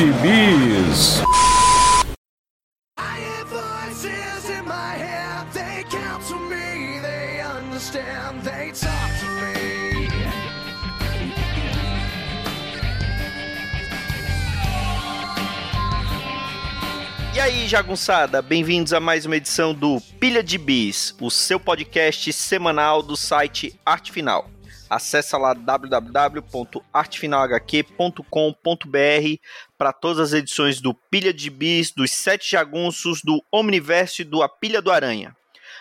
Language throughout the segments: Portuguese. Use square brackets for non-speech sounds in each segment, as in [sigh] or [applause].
de Bis. E aí, jagunçada, bem-vindos a mais uma edição do Pilha de Bis, o seu podcast semanal do site Arte Final. Acesse lá www.artefinalhq.com.br para todas as edições do Pilha de Bis, dos Sete Jagunços, do Omniverse e do A Pilha do Aranha.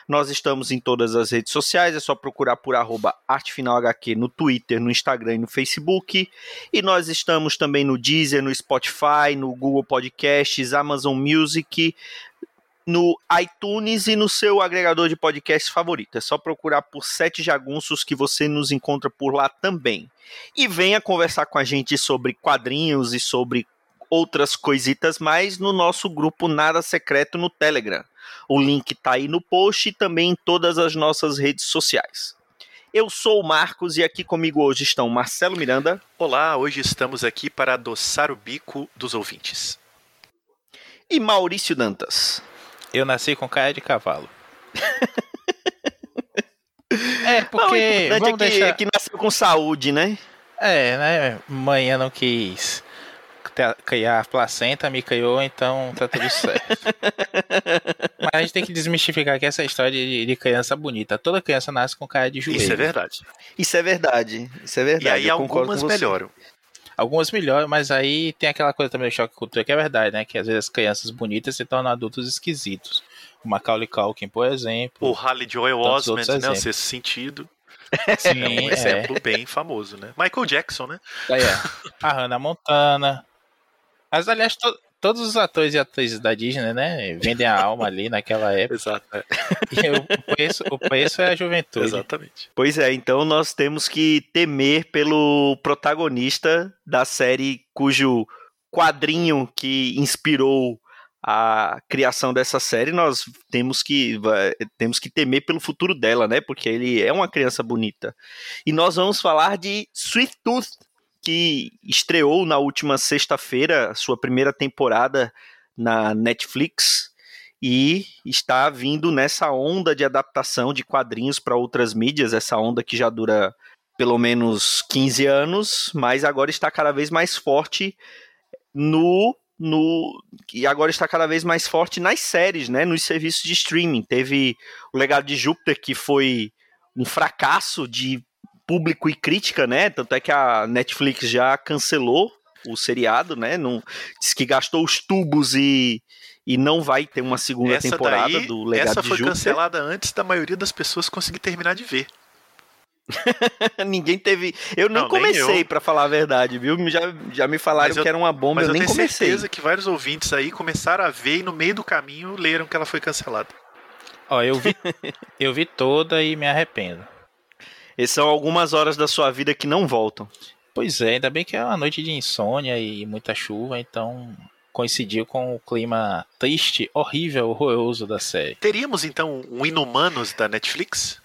Nós estamos em todas as redes sociais, é só procurar por arroba artefinalhq no Twitter, no Instagram e no Facebook. E nós estamos também no Deezer, no Spotify, no Google Podcasts, Amazon Music, no iTunes e no seu agregador de podcast favorito. É só procurar por Sete Jagunços que você nos encontra por lá também. E venha conversar com a gente sobre quadrinhos e sobre outras coisitas mais no nosso grupo Nada Secreto no Telegram. O link está aí no post e também em todas as nossas redes sociais. Eu sou o Marcos e aqui comigo hoje estão Marcelo Miranda. Olá, hoje estamos aqui para adoçar o bico dos ouvintes. E Maurício Dantas. Eu nasci com cara de cavalo. [laughs] é, porque. Não, o vamos é que, deixar... é que nasceu com saúde, né? É, né? Manhã não quis criar a placenta, me criou, então tá tudo certo. [laughs] Mas a gente tem que desmistificar que essa história de, de, criança bonita. Toda criança nasce com cara de joelho. Isso é verdade. Isso é verdade. Isso é verdade. E aí algumas melhoram. Algumas melhoram, mas aí tem aquela coisa também do choque cultural que é verdade, né? Que às vezes as crianças bonitas se tornam adultos esquisitos. O Macaulay Culkin, por exemplo. O Halley Joel Osment, né? O sexto sentido. Sim, é um exemplo é. bem famoso, né? Michael Jackson, né? Aí, é. A Hannah Montana. Mas, aliás, to todos os atores e atrizes da Disney, né? Vendem a alma ali naquela [laughs] época. Exato. É. E o preço, o preço é a juventude. Exatamente. Pois é, então nós temos que temer pelo protagonista da série cujo quadrinho que inspirou a criação dessa série, nós temos que temos que temer pelo futuro dela, né? Porque ele é uma criança bonita. E nós vamos falar de Sweet Tooth, que estreou na última sexta-feira sua primeira temporada na Netflix e está vindo nessa onda de adaptação de quadrinhos para outras mídias, essa onda que já dura pelo menos 15 anos, mas agora está cada vez mais forte no no e agora está cada vez mais forte nas séries, né, nos serviços de streaming. Teve o Legado de Júpiter que foi um fracasso de público e crítica, né? Tanto é que a Netflix já cancelou o seriado, né? Não, diz que gastou os tubos e, e não vai ter uma segunda essa temporada daí, do Legado essa de foi Júpiter. cancelada antes da maioria das pessoas conseguir terminar de ver. [laughs] Ninguém teve. Eu nem Não, comecei, para falar a verdade, viu? Já, já me falaram eu, que era uma bomba, mas eu, eu nem tenho comecei. certeza que vários ouvintes aí começaram a ver e no meio do caminho leram que ela foi cancelada. Ó, eu vi, eu vi toda e me arrependo. Essas são algumas horas da sua vida que não voltam. Pois é, ainda bem que é uma noite de insônia e muita chuva, então coincidiu com o clima triste, horrível, horroroso da série. Teríamos então um Inumanos da Netflix?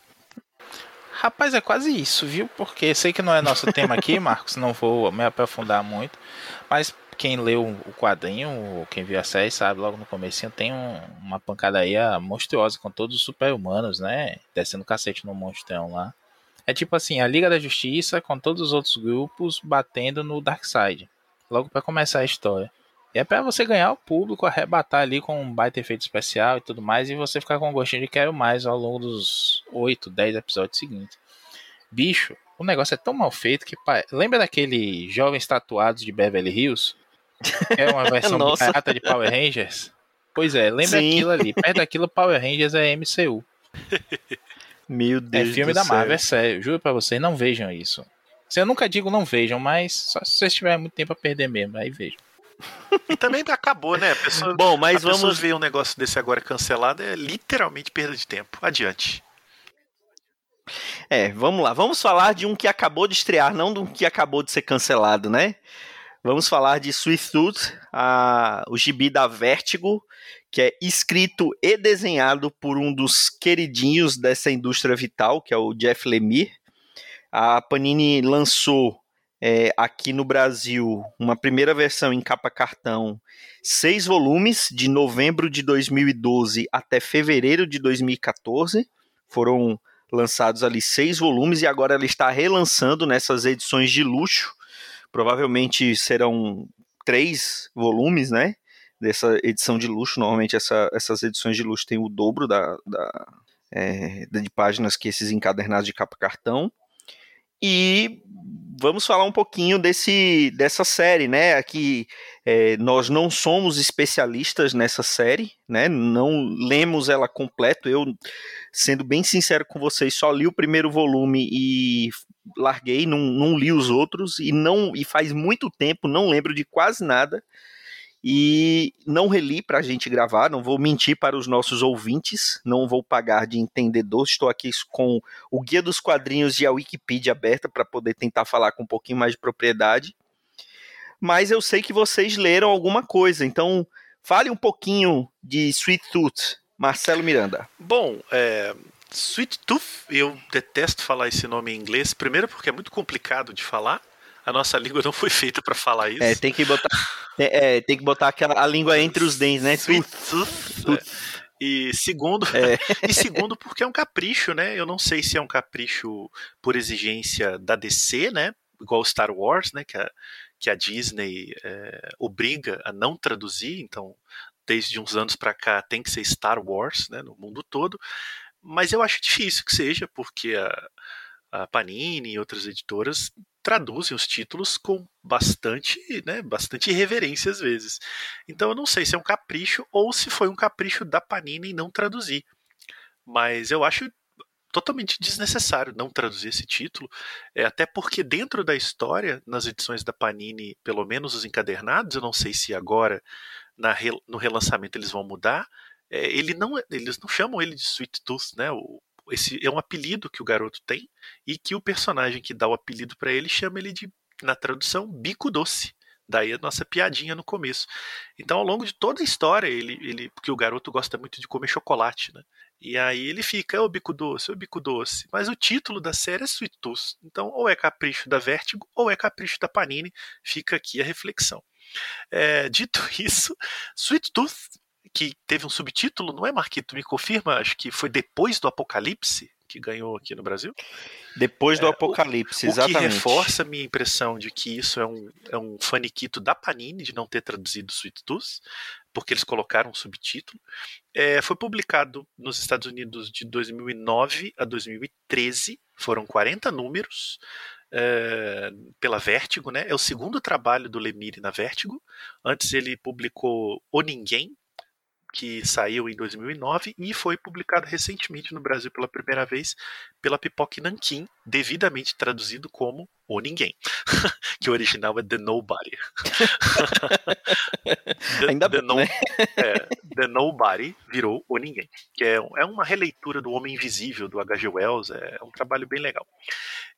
Rapaz, é quase isso, viu? Porque sei que não é nosso tema aqui, [laughs] Marcos, não vou me aprofundar muito, mas quem leu o quadrinho, quem viu a série, sabe, logo no começo tem um, uma pancadaria monstruosa com todos os super-humanos, né? Descendo cacete no monstrão lá. É tipo assim, a Liga da Justiça com todos os outros grupos batendo no Darkseid. Logo para começar a história. E é para você ganhar o público, arrebatar ali com um baita efeito especial e tudo mais, e você ficar com gostinho de quero mais ao longo dos 8, 10 episódios seguintes. Bicho, o negócio é tão mal feito que. Lembra daquele Jovens Tatuados de Beverly Hills? Que é uma [laughs] versão barata de Power Rangers? Pois é, lembra Sim. aquilo ali. Perto daquilo, Power Rangers é MCU. [laughs] Meu Deus É filme do da céu. Marvel, é sério. Juro pra vocês, não vejam isso. Se eu nunca digo não vejam, mas só se vocês tiverem muito tempo a perder mesmo, aí vejam. [laughs] E também acabou, né? A pessoa, Bom, mas vamos ver um negócio desse agora cancelado é literalmente perda de tempo. Adiante. É, vamos lá. Vamos falar de um que acabou de estrear, não de um que acabou de ser cancelado, né? Vamos falar de Sweet Tooth, a, o gibi da Vertigo, que é escrito e desenhado por um dos queridinhos dessa indústria vital, que é o Jeff Lemire. A Panini lançou é, aqui no Brasil uma primeira versão em capa cartão, seis volumes, de novembro de 2012 até fevereiro de 2014. Foram lançados ali seis volumes e agora ela está relançando nessas edições de luxo. Provavelmente serão três volumes, né? Dessa edição de luxo. Normalmente essa, essas edições de luxo têm o dobro da, da é, de páginas que esses encadernados de capa cartão. E vamos falar um pouquinho desse, dessa série, né? Aqui é, nós não somos especialistas nessa série, né? Não lemos ela completo. Eu, sendo bem sincero com vocês, só li o primeiro volume e larguei, não, não li os outros e não e faz muito tempo, não lembro de quase nada e não reli para a gente gravar, não vou mentir para os nossos ouvintes, não vou pagar de entendedor, estou aqui com o Guia dos Quadrinhos e a Wikipedia aberta para poder tentar falar com um pouquinho mais de propriedade. Mas eu sei que vocês leram alguma coisa, então fale um pouquinho de Sweet Tooth, Marcelo Miranda. Bom, é, Sweet Tooth, eu detesto falar esse nome em inglês, primeiro porque é muito complicado de falar, a nossa língua não foi feita para falar isso. É, tem que botar, é, tem que botar aquela, a língua entre os dentes, né? É. E segundo, é. [laughs] e segundo porque é um capricho, né? Eu não sei se é um capricho por exigência da DC, né? Igual Star Wars, né? Que a, que a Disney é, obriga a não traduzir, então desde uns anos para cá tem que ser Star Wars, né? No mundo todo. Mas eu acho difícil que seja, porque a, a Panini e outras editoras traduzem os títulos com bastante, né, bastante irreverência às vezes. Então eu não sei se é um capricho ou se foi um capricho da Panini em não traduzir. Mas eu acho totalmente desnecessário não traduzir esse título, é, até porque dentro da história, nas edições da Panini, pelo menos os encadernados, eu não sei se agora na, no relançamento eles vão mudar, é, ele não, eles não chamam ele de Sweet Tooth, né? O, esse é um apelido que o garoto tem e que o personagem que dá o apelido para ele chama ele de, na tradução, bico doce. Daí a nossa piadinha no começo. Então, ao longo de toda a história, ele, ele porque o garoto gosta muito de comer chocolate, né? E aí ele fica, é o bico doce, é o bico doce. Mas o título da série é Sweet Tooth. Então, ou é capricho da Vertigo, ou é capricho da Panini. Fica aqui a reflexão. É, dito [laughs] isso, Sweet Tooth que teve um subtítulo, não é, Marquito? Me confirma, acho que foi depois do Apocalipse que ganhou aqui no Brasil. Depois do é, Apocalipse, o, exatamente. O que reforça a minha impressão de que isso é um, é um faniquito da Panini de não ter traduzido Sweet Tooth, porque eles colocaram um subtítulo. É, foi publicado nos Estados Unidos de 2009 a 2013, foram 40 números. É, pela Vertigo, né? É o segundo trabalho do Lemire na Vertigo. Antes ele publicou O Ninguém, que saiu em 2009 e foi publicado recentemente no Brasil pela primeira vez pela Pipoque Nankin, devidamente traduzido como O Ninguém, [laughs] que o original é The Nobody. the, [laughs] Ainda the, no, né? é, the Nobody virou O Ninguém, que é, é uma releitura do Homem Invisível do H.G. Wells, é um trabalho bem legal.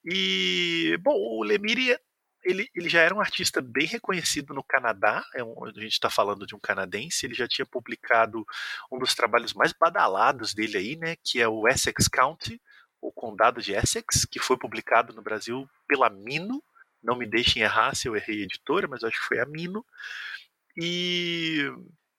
E, bom, o Lemire ele, ele já era um artista bem reconhecido no Canadá, é um, a gente está falando de um canadense, ele já tinha publicado um dos trabalhos mais badalados dele aí, né, que é o Essex County, o Condado de Essex, que foi publicado no Brasil pela Mino, não me deixem errar se eu errei a editora, mas acho que foi a Mino, e,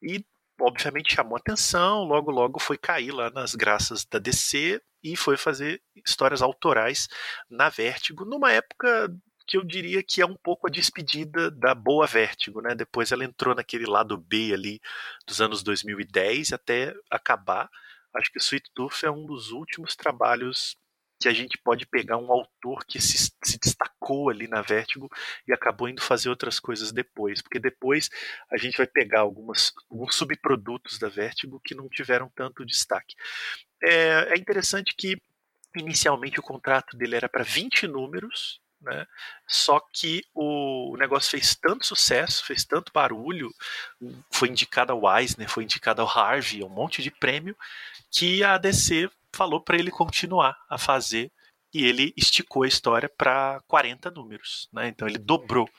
e obviamente chamou atenção, logo logo foi cair lá nas graças da DC e foi fazer histórias autorais na Vertigo, numa época que eu diria que é um pouco a despedida da boa Vértigo, né? Depois ela entrou naquele lado B ali dos anos 2010 até acabar. Acho que Sweet Tooth é um dos últimos trabalhos que a gente pode pegar um autor que se, se, destacou ali na Vértigo e acabou indo fazer outras coisas depois, porque depois a gente vai pegar algumas, alguns subprodutos da Vértigo que não tiveram tanto destaque. É, é interessante que inicialmente o contrato dele era para 20 números, né? Só que o negócio fez tanto sucesso, fez tanto barulho, foi indicado ao Eisner, foi indicado ao Harvey, um monte de prêmio, que a DC falou para ele continuar a fazer e ele esticou a história para 40 números, né? Então ele dobrou.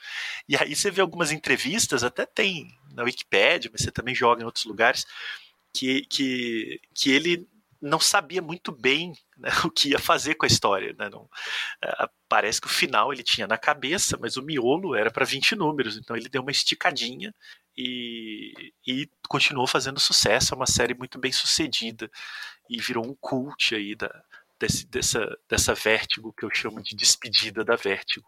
E aí você vê algumas entrevistas, até tem na Wikipedia, mas você também joga em outros lugares, que, que, que ele não sabia muito bem né, [laughs] o que ia fazer com a história. Né? Não, uh, parece que o final ele tinha na cabeça, mas o miolo era para 20 números, então ele deu uma esticadinha e, e, continuou fazendo sucesso. É uma série muito bem sucedida e virou um cult aí da, desse, dessa, dessa Vértigo, que eu chamo de despedida da Vértigo.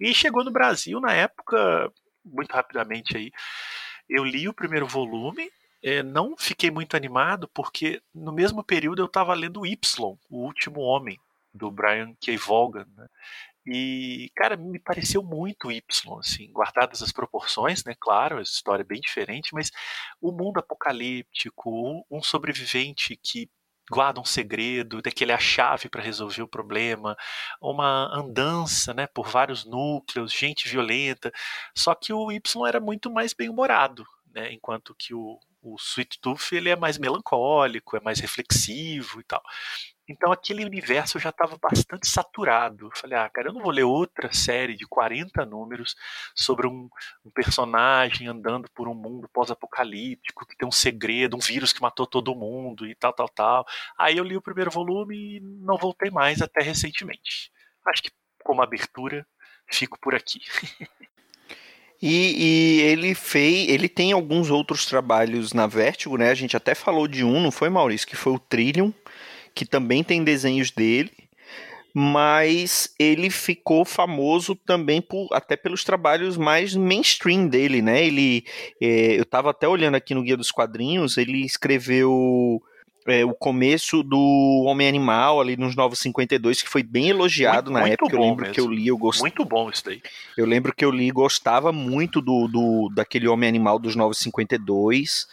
E chegou no Brasil na época, muito rapidamente aí. Eu li o primeiro volume, é, não fiquei muito animado, porque no mesmo período eu estava lendo Y, O Último Homem, do Brian K. Vaughan. Né? E, cara, me pareceu muito Y, assim, guardadas as proporções, né? Claro, a história é bem diferente, mas o mundo apocalíptico, um sobrevivente que guarda um segredo, daquele é a chave para resolver o problema, uma andança, né, por vários núcleos, gente violenta. Só que o Y era muito mais bem-humorado, né, enquanto que o, o Sweet Tooth ele é mais melancólico, é mais reflexivo e tal. Então aquele universo já estava bastante saturado. Falei, ah, cara, eu não vou ler outra série de 40 números sobre um, um personagem andando por um mundo pós-apocalíptico, que tem um segredo, um vírus que matou todo mundo e tal, tal, tal. Aí eu li o primeiro volume e não voltei mais até recentemente. Acho que como abertura, fico por aqui. [laughs] E, e, ele fez, ele tem alguns outros trabalhos na Vertigo, né? A gente até falou de um, não foi Maurício, que foi o Trillium, que também tem desenhos dele, mas ele ficou famoso também por até pelos trabalhos mais mainstream dele, né? Ele, é, eu estava até olhando aqui no Guia dos Quadrinhos, ele escreveu é, o começo do Homem Animal ali nos Novos 52, que foi bem elogiado muito, na muito época. Eu lembro mesmo. que eu li, eu gostava. Muito bom isso daí. Eu lembro que eu li, gostava muito do, do daquele Homem Animal dos Novos 52.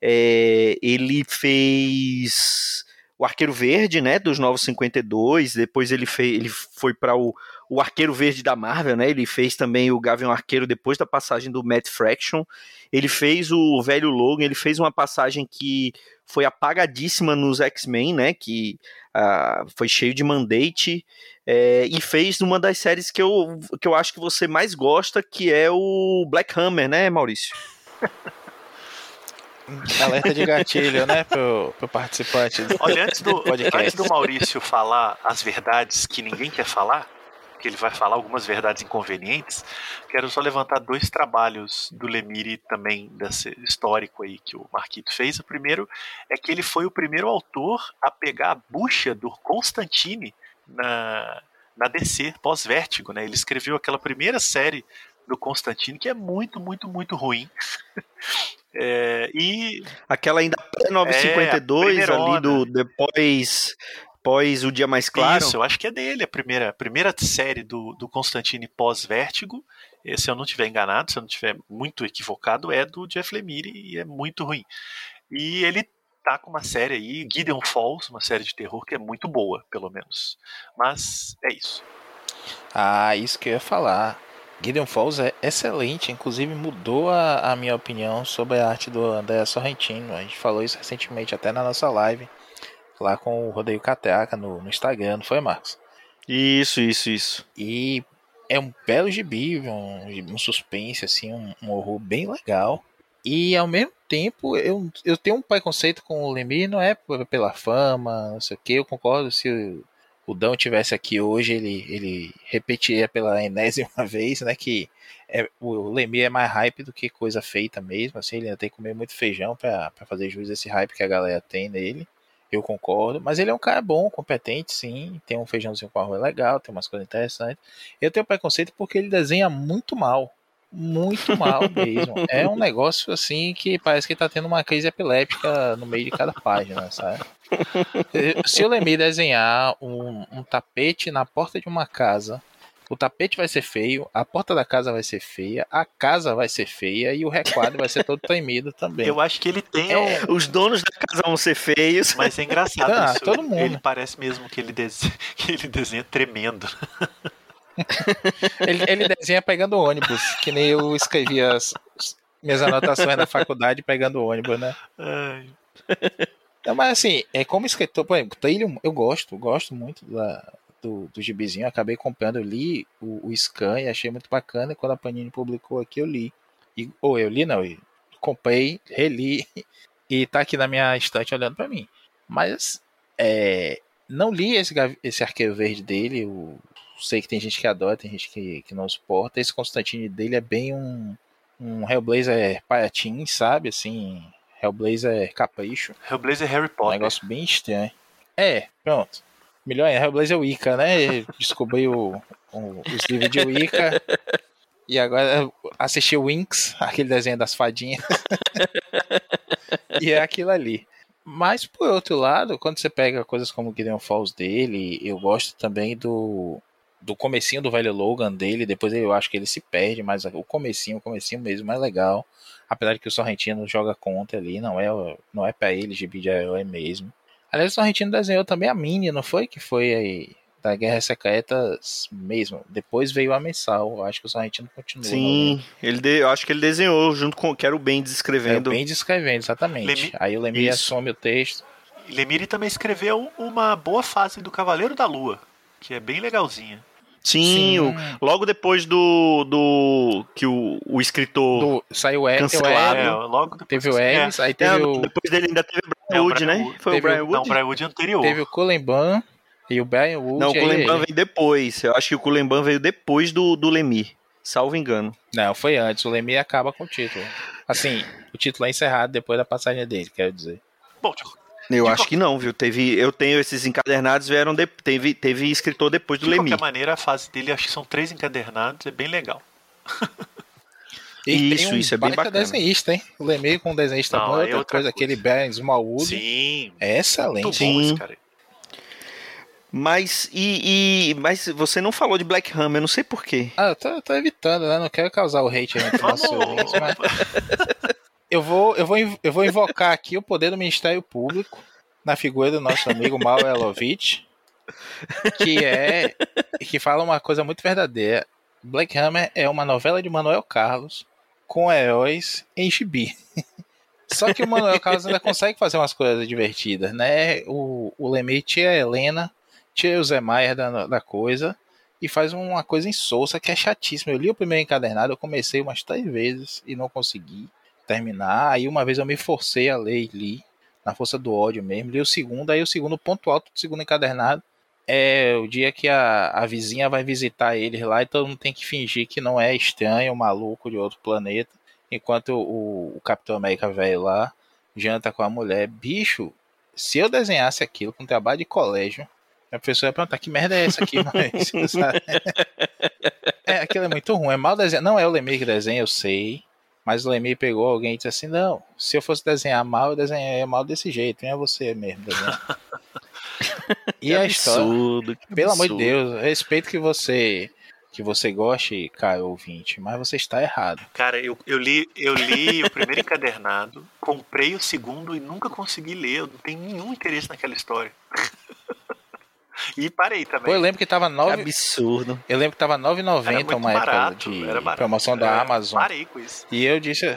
É, ele fez o Arqueiro Verde, né, dos Novos 52, depois ele, fez, ele foi para o, o Arqueiro Verde da Marvel, né, ele fez também o Gavião Arqueiro depois da passagem do Matt Fraction, ele fez o Velho Logan, ele fez uma passagem que foi apagadíssima nos X-Men, né, que uh, foi cheio de mandate, é, e fez uma das séries que eu, que eu acho que você mais gosta, que é o Black Hammer, né, Maurício? [laughs] Alerta de gatilho, né, pro, pro participante Olha, antes do, antes do Maurício falar as verdades que ninguém quer falar, que ele vai falar algumas verdades inconvenientes, quero só levantar dois trabalhos do Lemire também, desse histórico aí que o Marquito fez. O primeiro é que ele foi o primeiro autor a pegar a bucha do Constantine na, na DC, pós-vértigo, né? Ele escreveu aquela primeira série do Constantine, que é muito, muito, muito ruim. [laughs] É, e aquela ainda pré-952 é, ali do depois pós o dia mais claro. Isso, eu acho que é dele a primeira, a primeira série do, do Constantine pós-Vértigo. Se eu não estiver enganado, se eu não estiver muito equivocado, é do Jeff Lemire e é muito ruim. E ele tá com uma série aí, Gideon Falls, uma série de terror que é muito boa, pelo menos. Mas é isso. Ah, isso que eu ia falar. Gideon Falls é excelente, inclusive mudou a, a, minha opinião sobre a arte do André Sorrentino. A gente falou isso recentemente até na nossa live, lá com o Rodeio Cateaca no, no Instagram, não foi, Marcos? Isso, isso, isso. E é um belo gibi, um, um suspense, assim, um, um, horror bem legal. E ao mesmo tempo, eu, eu tenho um preconceito com o Lemir, não é pela fama, não sei o que, eu concordo se o Dão tivesse aqui hoje, ele, ele repetiria pela enésima [laughs] vez, né? Que é, o Lemir é mais hype do que coisa feita mesmo. Assim, ele ainda tem que comer muito feijão para fazer juiz desse hype que a galera tem nele. Eu concordo. Mas ele é um cara bom, competente, sim. Tem um feijãozinho com arroz legal, tem umas coisas interessantes. Eu tenho preconceito porque ele desenha muito mal. Muito mal [laughs] mesmo. É um negócio assim que parece que tá tendo uma crise epiléptica no meio de cada página, sabe? [laughs] Se o Lemir desenhar um, um tapete na porta de uma casa, o tapete vai ser feio, a porta da casa vai ser feia, a casa vai ser feia e o requadro vai ser todo tremido também. Eu acho que ele tem. É. Os donos da casa vão ser feios. Mas é engraçado ah, isso. Todo mundo. Ele parece mesmo que ele, desenha, [laughs] que ele desenha tremendo. ele, ele, desenha pegando ônibus, que nem eu escrevi as minhas anotações na faculdade pegando ônibus, né? Ai. Não, mas assim, é como escritor, por exemplo, Trillium, eu gosto, gosto muito da, do, do gibizinho, acabei comprando, eu li o, o Scan e achei muito bacana, e quando a Panini publicou aqui, eu li. E, ou eu li, não, eu comprei, reli, [laughs] e tá aqui na minha estante olhando para mim. Mas É, não li esse, esse arqueiro verde dele. O, sei que tem gente que adora, tem gente que, que não suporta. Esse Constantine dele é bem um, um Hellblazer paiatim, sabe? Assim, Hellblazer capricho. Hellblazer Harry Potter. Um negócio bem estranho. É, pronto. Melhor é Hellblazer Wicca, né? Descobri o, o, os livros de Wicca. E agora assisti o Winx, aquele desenho das fadinhas. [laughs] e é aquilo ali. Mas por outro lado, quando você pega coisas como Gideon Falls dele, eu gosto também do do comecinho do velho Logan dele, depois eu acho que ele se perde, mas o comecinho, o comecinho mesmo é legal. Apesar de que o Sorrentino joga contra ali, não é não é para ele gibi de herói mesmo. Aliás, o Sorrentino desenhou também a Mini, não foi? Que foi aí da Guerra Secretas mesmo. Depois veio a mensal. Eu acho que o Sorrentino continua. Sim, ele de, eu acho que ele desenhou junto com que era o Bendis escrevendo. É, o Bendis escrevendo, exatamente. Lemi... Aí o Lemire assume o texto. Lemire também escreveu uma boa fase do Cavaleiro da Lua, que é bem legalzinha. Sim, Sim. O, logo depois do, do que o, o escritor do, saiu o cancelado. É, logo teve o Ellis, é. aí teve é, o... Depois dele ainda teve o Brian Wood, né? Foi o Brian Wood? Não, o Brian Wood anterior. Teve o Colenban e o Brian Wood. Não, o Colenban veio depois. Eu acho que o Colenban veio depois do, do Lemir, salvo engano. Não, foi antes. O Lemir acaba com o título. Assim, o título é encerrado depois da passagem dele, quero dizer. Bom, eu acho que não, viu? Teve, eu tenho esses encadernados, vieram de, teve, teve escritor depois do Lemir. De qualquer maneira, a fase dele, acho que são três encadernados, é bem legal. [laughs] E isso, um isso é bem bacana. desenhista, hein? O Lemir com desenhista não, bom, é outra, outra coisa, coisa, aquele Ben Smallwood. Sim. É excelente. Sim. Mas, e, e, mas você não falou de Black Hammer, não sei porquê. Ah, eu tô, tô evitando, né? Não quero causar o hate entre [laughs] nossos ouvintes, mas... [laughs] eu vou, eu, vou, eu vou invocar aqui o poder do Ministério Público na figura do nosso amigo Mal Elovitch, que é que fala uma coisa muito verdadeira. Black Hammer é uma novela de Manuel Carlos com heróis em gibi. [laughs] Só que o Manuel Carlos ainda consegue fazer umas coisas divertidas, né? O, o Lemay tira a Helena, tira o Zé Maier da, da coisa e faz uma coisa insossa que é chatíssima. Eu li o primeiro encadernado, eu comecei umas três vezes e não consegui terminar. Aí uma vez eu me forcei a ler e li, na força do ódio mesmo. Li o segundo, aí o segundo ponto alto do segundo encadernado é o dia que a, a vizinha vai visitar eles lá e todo mundo tem que fingir que não é estranho, maluco de outro planeta. Enquanto o, o Capitão América velho lá janta com a mulher. Bicho, se eu desenhasse aquilo com trabalho de colégio, a pessoa ia perguntar que merda é essa aqui, mas, [laughs] É, aquilo é muito ruim, é mal desenhado. Não é o Lemir que desenha, eu sei. Mas o Lemir pegou alguém e disse assim: Não, se eu fosse desenhar mal, eu desenharia mal desse jeito. Nem é você mesmo desenhar. [laughs] e a história. Pelo amor de Deus, respeito que você que você goste, cara ouvinte, mas você está errado. Cara, eu, eu li, eu li o primeiro encadernado, [laughs] comprei o segundo e nunca consegui ler. Eu não tenho nenhum interesse naquela história. [laughs] E parei também. Pô, eu lembro que tava 9... Que absurdo. Eu lembro que tava 9,90 uma barato, época de promoção da é, Amazon. Parei com isso. E eu disse,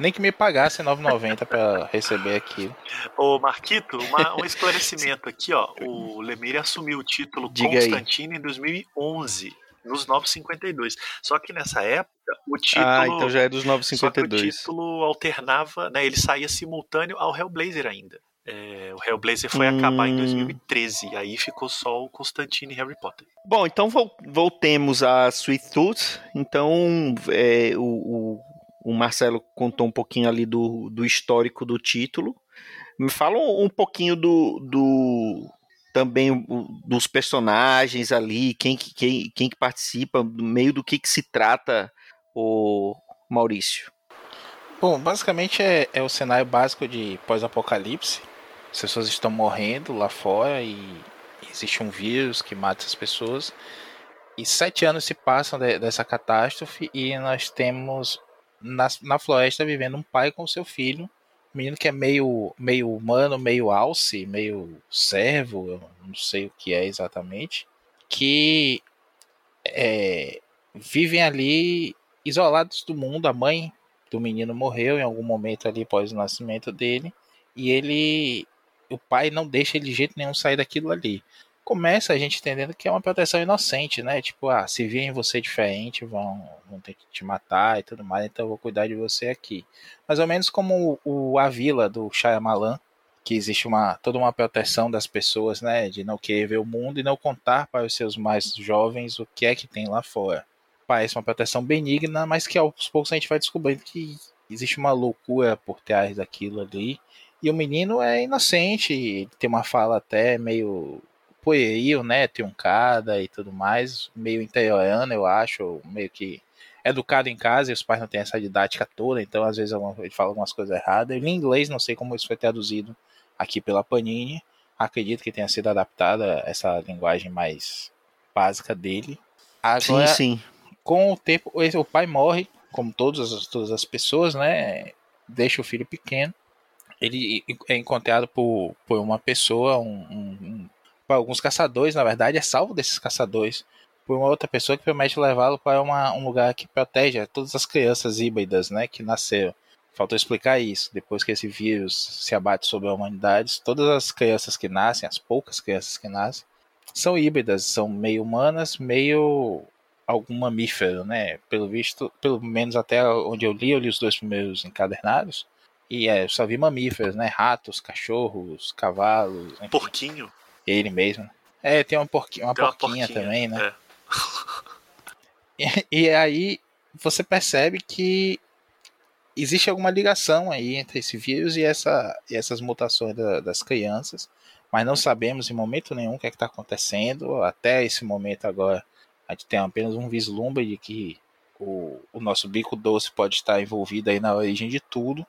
nem que me pagasse 9,90 para receber aquilo. Ô, Marquito, uma, um esclarecimento aqui, ó. O Lemire assumiu o título Diga Constantino aí. em 2011, nos 952. Só que nessa época, o título. Ah, então já é dos 952. Só que o título alternava, né? Ele saía simultâneo ao Hellblazer ainda. É, o Hellblazer foi hum... acabar em 2013, aí ficou só o Constantine e Harry Potter. Bom, então voltemos a Sweet Tooth. Então, é, o, o, Marcelo contou um pouquinho ali do, do histórico do título. Me fala um, um pouquinho do, do também dos personagens ali, quem, quem, quem que participa, do meio do que, que se trata o Maurício. Bom, basicamente é, é o cenário básico de pós-apocalipse. As pessoas estão morrendo lá fora e existe um vírus que mata as pessoas. E sete anos se passam de, dessa catástrofe e nós temos na, na floresta vivendo um pai com seu filho. Um menino que é meio, meio humano, meio alce, meio servo, eu não sei o que é exatamente. Que é, vivem ali isolados do mundo. A mãe do menino morreu em algum momento ali após o nascimento dele. E ele o pai não deixa ele de jeito nenhum sair daquilo ali. Começa a gente entendendo que é uma proteção inocente, né? Tipo, ah, se virem você diferente, vão, vão ter que te matar e tudo mais, então eu vou cuidar de você aqui. Mais ou menos como o, o A Vila do Shyamalan, que existe uma toda uma proteção das pessoas, né, de não querer ver o mundo e não contar para os seus mais jovens o que é que tem lá fora. Parece uma proteção benigna, mas que aos poucos a gente vai descobrindo que existe uma loucura por trás daquilo ali. E o menino é inocente, tem uma fala até meio pueril, né, truncada e tudo mais, meio interiorano, eu acho, meio que educado em casa e os pais não têm essa didática toda, então às vezes ele fala algumas coisas erradas. Em inglês, não sei como isso foi traduzido aqui pela Panini. Acredito que tenha sido adaptada essa linguagem mais básica dele. Agora, sim, sim. Com o tempo, o pai morre, como todas as, todas as pessoas, né? Deixa o filho pequeno. Ele é encontrado por, por uma pessoa, um, um, um, por alguns caçadores, na verdade, é salvo desses caçadores por uma outra pessoa que promete levá-lo para um lugar que protege todas as crianças híbridas, né, que nasceram. Faltou explicar isso. Depois que esse vírus se abate sobre a humanidade, todas as crianças que nascem, as poucas crianças que nascem, são híbridas, são meio humanas, meio algum mamífero, né? Pelo visto, pelo menos até onde eu li, eu li os dois primeiros encadernados. E é, só vi mamíferos, né? Ratos, cachorros, cavalos. Enfim. Porquinho. Ele mesmo. É, tem uma, porqui uma, porquinha, uma porquinha, também, né? É. [laughs] E, e aí você percebe que existe alguma ligação aí entre esse vírus e, essa, e essas mutações da, das crianças, mas não sabemos em momento nenhum o que é está acontecendo. Até esse momento agora, a gente tem apenas um vislumbre de que o, o nosso bico doce pode estar envolvido aí na origem de tudo,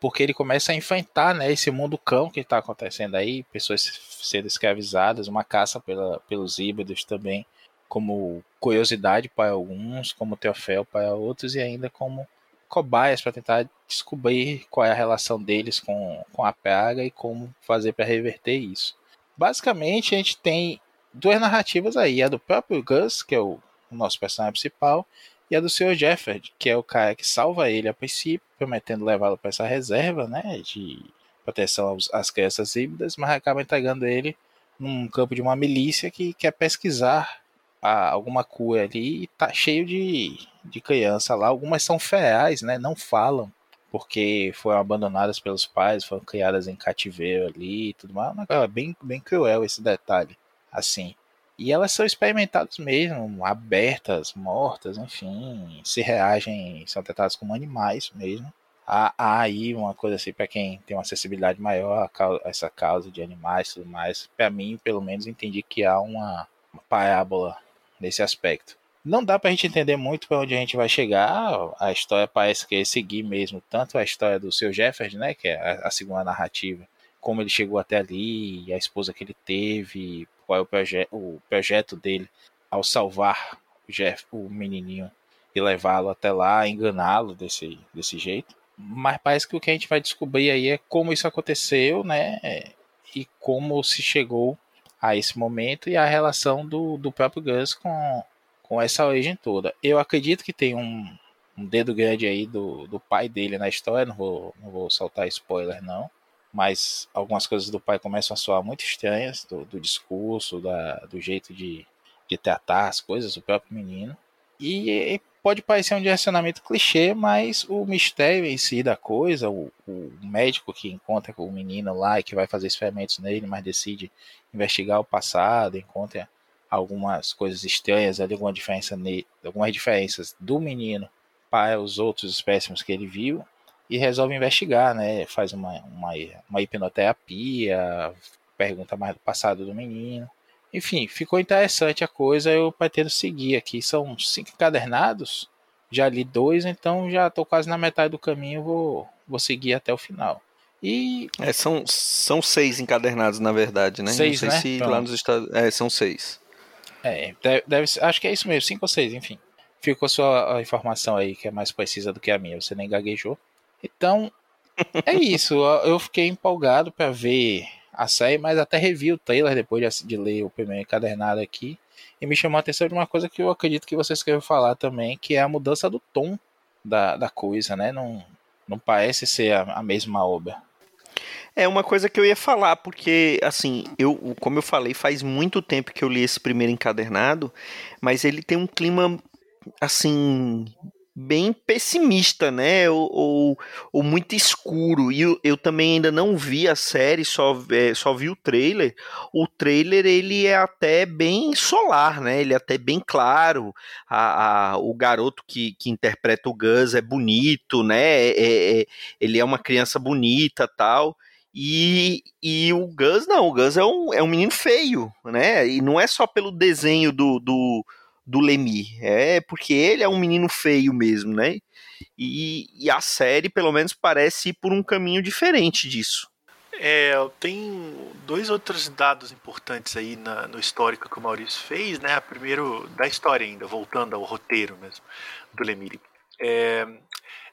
porque ele começa a enfrentar né, esse mundo cão que está acontecendo aí, pessoas sendo escravizadas, uma caça pela, pelos híbridos também como curiosidade para alguns, como troféu para outros e ainda como cobaias para tentar descobrir qual é a relação deles com, com a praga e como fazer para reverter isso. Basicamente, a gente tem duas narrativas aí: a do próprio Gus, que é o, o nosso personagem principal, e a do Sr. Jefford, que é o cara que salva ele a princípio, prometendo levá-lo para essa reserva né, de proteção aos, às crianças híbridas, mas acaba entregando ele num campo de uma milícia que quer pesquisar a, alguma cura ali e tá cheio de, de criança lá. Algumas são ferais, né? Não falam porque foram abandonadas pelos pais, foram criadas em cativeiro ali e tudo mais. É bem, bem cruel esse detalhe, assim. E elas são experimentadas mesmo, abertas, mortas, enfim, se reagem, são tratadas como animais mesmo. Há, há aí uma coisa assim para quem tem uma acessibilidade maior a, causa, a essa causa de animais e tudo mais. Para mim, pelo menos, entendi que há uma, uma parábola nesse aspecto. Não dá pra gente entender muito para onde a gente vai chegar. A história parece que é seguir mesmo tanto a história do seu Jefferson, né, que é a, segunda narrativa, como ele chegou até ali, a esposa que ele teve, qual é o, proje o projeto dele ao salvar o, Jeff, o menininho e levá-lo até lá, enganá-lo desse, desse jeito. Mas parece que o que a gente vai descobrir aí é como isso aconteceu, né? E como se chegou a esse momento e a relação do, do próprio Gus com, com essa origem toda. Eu acredito que tem um, um dedo grande aí do, do pai dele na história, não vou, não vou soltar spoiler não, mas algumas coisas do pai começam a soar muito estranhas, do, do discurso, da, do jeito de, de tratar as coisas, do próprio menino. E, e pode parecer um direcionamento clichê, mas o mistério em si da coisa, o, o médico que encontra o menino lá e que vai fazer experimentos nele, mas decide investigar o passado, encontra algumas coisas estranhas ali, alguma diferença nele, algumas diferenças do menino para os outros espécimes que ele viu e resolve investigar, né? Faz uma, uma, uma hipnoterapia, pergunta mais do passado do menino enfim, ficou interessante a coisa, eu pretendo seguir aqui. São cinco encadernados, já li dois, então já estou quase na metade do caminho, vou, vou seguir até o final. E. É, são, são seis encadernados, na verdade, né? Seis, Não sei né? se lá nos Estados É, são seis. É, deve, deve, acho que é isso mesmo, cinco ou seis, enfim. Ficou só a informação aí que é mais precisa do que a minha, você nem gaguejou. Então, é isso. Eu fiquei empolgado para ver a série, mas até revi o trailer depois de, ler o primeiro encadernado aqui. E me chamou a atenção de uma coisa que eu acredito que vocês querem falar também, que é a mudança do tom da, da coisa, né? Não, não parece ser a, a mesma obra. É uma coisa que eu ia falar, porque, assim, eu, como eu falei, faz muito tempo que eu li esse primeiro encadernado, mas ele tem um clima, assim, bem pessimista, né? Ou, ou, ou muito escuro. E eu, eu, também ainda não vi a série, só, é, só vi o trailer. O trailer ele é até bem solar, né? Ele é até bem claro. A, a o garoto que, que interpreta o Gus é bonito, né? É, é, é ele é uma criança bonita tal. E, e o Gus não, o Gus é um, é um menino feio, né? E não é só pelo desenho do, do do Lemmy. É porque ele é um menino feio mesmo, né? E, e a série, pelo menos, parece ir por um caminho diferente disso. É, tem dois outros dados importantes aí na, no histórico que o Maurício fez, né? Primeiro, da história ainda, voltando ao roteiro mesmo, do Lemire. É,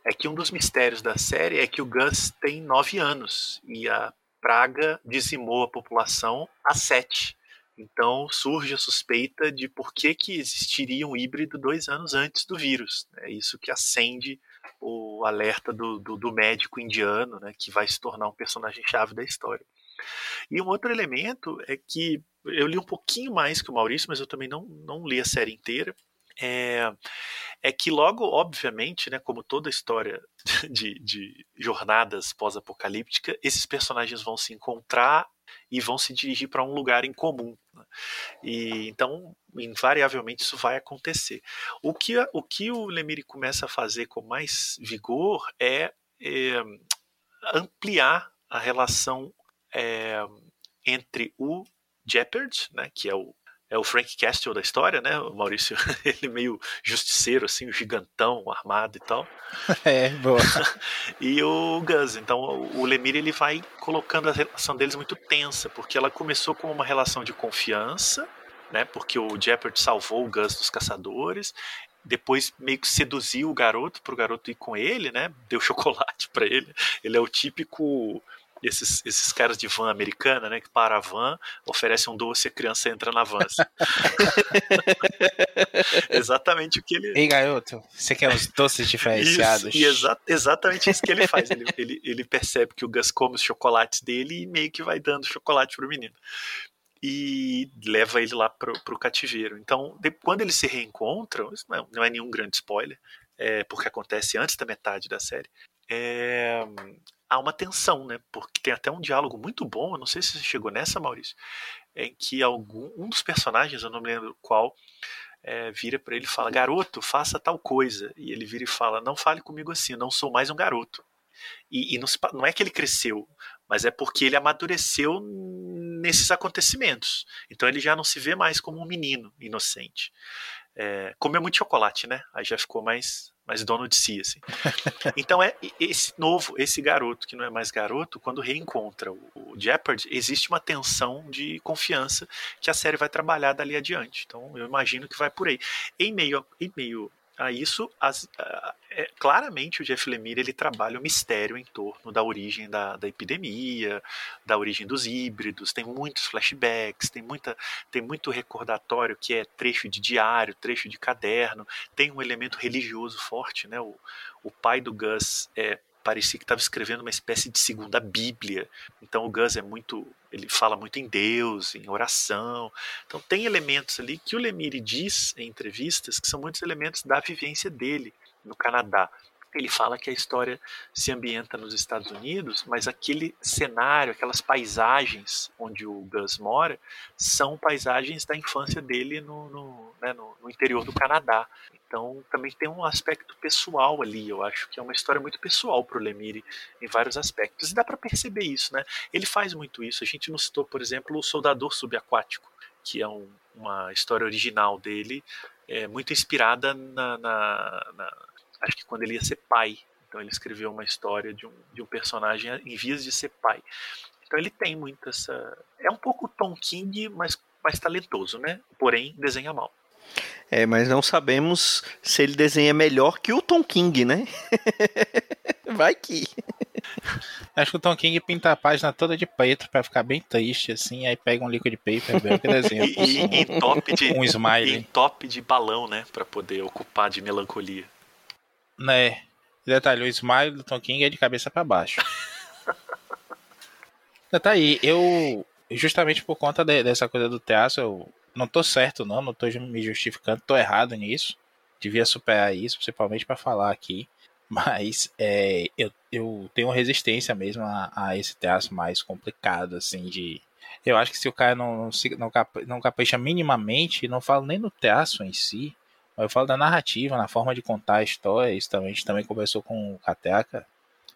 é que um dos mistérios da série é que o Gus tem nove anos e a praga dizimou a população a sete. Então surge a suspeita de por que, que existiria um híbrido dois anos antes do vírus. É isso que acende o alerta do, do, do médico indiano, né, que vai se tornar um personagem-chave da história. E um outro elemento é que eu li um pouquinho mais que o Maurício, mas eu também não, não li a série inteira. É, é que logo, obviamente, né, como toda história [laughs] de, de jornadas pós-apocalíptica, esses personagens vão se encontrar e vão se dirigir para um lugar em comum. E então, invariavelmente, isso vai acontecer. O que, o que o Lemire começa a fazer com mais vigor é, é ampliar a relação é, entre o Jeopard, né, que é o é o Frank Castle da história, né? O Maurício, [laughs] ele meio justiceiro, assim, gigantão, armado e tal. [laughs] É, boa. [laughs] e o Gus. Então, o Lemire, ele vai colocando a relação deles muito tensa, porque ela começou com uma relação de confiança, né? Porque o Jeopardy salvou o Gus dos caçadores, depois meio que seduziu o garoto para o garoto ir com ele, né? Deu chocolate para ele. Ele é o típico esses, esses caras de van americana, né, que para a van, oferece um doce e a criança entra na van. Assim. [laughs] exatamente o que ele. Ei, garoto, você quer uns doces diferenciados? Isso, e exa exatamente isso que ele faz. Ele, ele, ele percebe que o Gus come os chocolates dele e meio que vai dando chocolate pro menino e leva ele lá pro, pro cativeiro. Então, de, quando eles se reencontram, isso não é, não é nenhum grande spoiler, é, porque acontece antes da metade da série. É, há uma tensão, né? Porque tem até um diálogo muito bom, eu não sei se você chegou nessa, Maurício, em que algum, um dos personagens, eu não me lembro qual, é, vira para ele e fala: Garoto, faça tal coisa. E ele vira e fala: Não fale comigo assim, não sou mais um garoto. E, e não, não é que ele cresceu, mas é porque ele amadureceu nesses acontecimentos. Então ele já não se vê mais como um menino inocente. É, comeu muito chocolate, né? Aí já ficou mais mais dono de si, assim. [laughs] Então é esse novo, esse garoto que não é mais garoto, quando reencontra o Jeopardy, existe uma tensão de confiança que a série vai trabalhar dali adiante. Então eu imagino que vai por aí. Em meio, em meio a isso, as, a, é, claramente o Jeff Lemire ele trabalha o mistério em torno da origem da, da, epidemia, da origem dos híbridos, tem muitos flashbacks, tem, muita, tem muito recordatório que é trecho de diário, trecho de caderno, tem um elemento religioso forte, né? O, o pai do Gus é, parecia que estava escrevendo uma espécie de segunda Bíblia. Então o Gus é muito, ele fala muito em Deus, em oração. Então tem elementos ali que o Lemire diz em entrevistas que são muitos elementos da vivência dele no Canadá. Ele fala que a história se ambienta nos Estados Unidos, mas aquele cenário, aquelas paisagens onde o Gus mora, são paisagens da infância dele no, no, né, no, no interior do Canadá. Então também tem um aspecto pessoal ali, eu acho que é uma história muito pessoal para o Lemire em vários aspectos. E dá para perceber isso, né? Ele faz muito isso. A gente não citou, por exemplo, o Soldador Subaquático, que é um, uma história original dele, é, muito inspirada na, na, na, Acho que quando ele ia ser pai. Então ele escreveu uma história de um, de um personagem em vias de ser pai. Então ele tem muito essa. É um pouco Tom King, mas mais talentoso, né? Porém, desenha mal. É, mas não sabemos se ele desenha melhor que o Tom King, né? [laughs] Vai que. Acho que o Tom King pinta a página toda de preto para ficar bem triste, assim, aí pega um liquid paper, vê o que desenha. e, e, em top de, [laughs] um smile. em top de balão, né? para poder ocupar de melancolia. Né. Detalhe, o smile do Tom King é de cabeça para baixo. [laughs] tá aí, eu. Justamente por conta de, dessa coisa do teatro, eu não tô certo, não, não tô me justificando, tô errado nisso. devia superar isso, principalmente para falar aqui. Mas é, eu, eu tenho resistência mesmo a, a, esse traço mais complicado, assim, de. Eu acho que se o cara não, não, não capricha minimamente, não falo nem no traço em si, eu falo da narrativa, na forma de contar a história, isso também, a gente também conversou com o Kateaka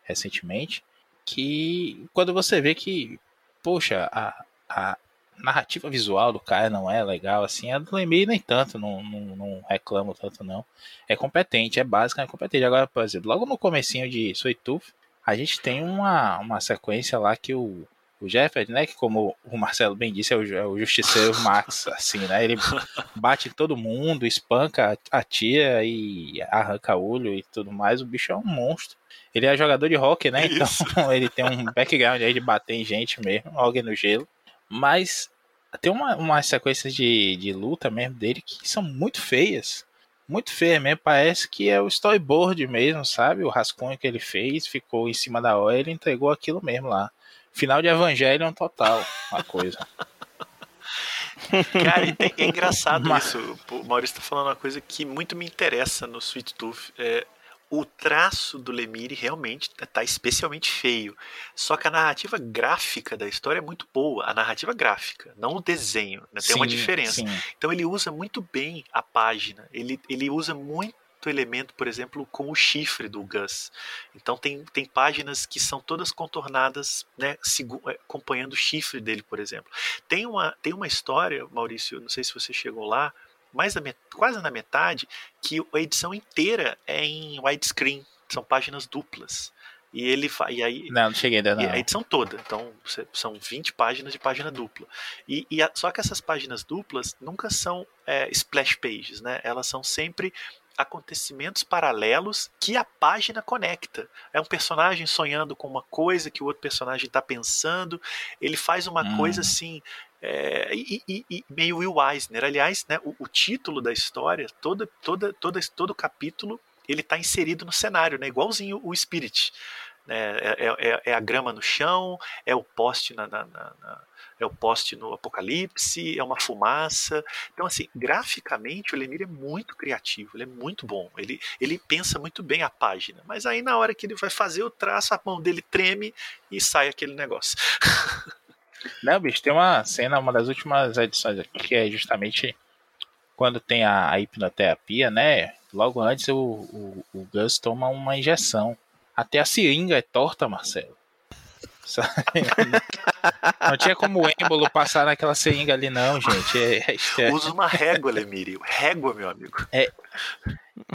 recentemente, que quando você vê que, poxa, a, a narrativa visual do cara não é legal, assim, a do Lemire nem tanto, não, não, não, reclamo tanto não. É competente, é básica, é competente. Agora, por exemplo, logo no comecinho de Soituf, a gente tem uma, uma sequência lá que o, o Jeffrey, né, que como o Marcelo bem disse, é o, é o justiceiro Max, [laughs] assim, né, ele bate em todo mundo, espanca a tia e arranca olho e tudo mais, o bicho é um monstro. Ele é jogador de hockey, né, então [laughs] ele tem um background aí de bater em gente mesmo, alguém no gelo. Mas tem uma, umas sequências de, de luta mesmo dele que são muito feias. Muito feias mesmo. Parece que é o storyboard mesmo, sabe? O rascunho que ele fez ficou em cima da hora e ele entregou aquilo mesmo lá. Final de Evangelion total, a coisa. Cara, é, engraçado Mas... isso. O Maurício tá falando uma coisa que muito me interessa no Sweet Tooth. É, o traço do Lemire realmente está especialmente feio. Só que a narrativa gráfica da história é muito boa. A narrativa gráfica, não o desenho. Né? Tem sim, uma diferença. Sim. Então ele usa muito bem a página. Ele, ele usa muito elemento, por exemplo, com o chifre do Gus. Então tem, tem páginas que são todas contornadas, né, é, acompanhando o chifre dele, por exemplo. Tem uma, tem uma história, Maurício, não sei se você chegou lá, mais da quase na metade, que a edição inteira é em widescreen, são páginas duplas. E ele e aí Não, não cheguei ainda não. A edição toda, então são 20 páginas de página dupla. E, e a, só que essas páginas duplas nunca são é, splash pages, né? Elas são sempre acontecimentos paralelos que a página conecta. É um personagem sonhando com uma coisa que o outro personagem está pensando. Ele faz uma hum. coisa assim é, e, e, e, meio Will Eisner. Aliás, né, o, o, título da história, toda, toda, toda, todo capítulo, ele está inserido no cenário, né, igualzinho o Spirit. Né, é, é, é, a grama no chão, é o poste na, na, na, é o poste no Apocalipse, é uma fumaça. Então, assim, graficamente o Lemire é muito criativo, ele é muito bom. Ele, ele pensa muito bem a página. Mas aí na hora que ele vai fazer o traço, a mão dele treme e sai aquele negócio. [laughs] Não, bicho, tem uma cena, uma das últimas edições aqui, que é justamente quando tem a, a hipnoterapia, né? Logo antes o, o, o, Gus toma uma injeção. Até a seringa é torta, Marcelo. Não tinha como o êmbolo passar naquela seringa ali, não, gente. É, é... Usa uma régua, Lemírio. Régua, meu amigo. É,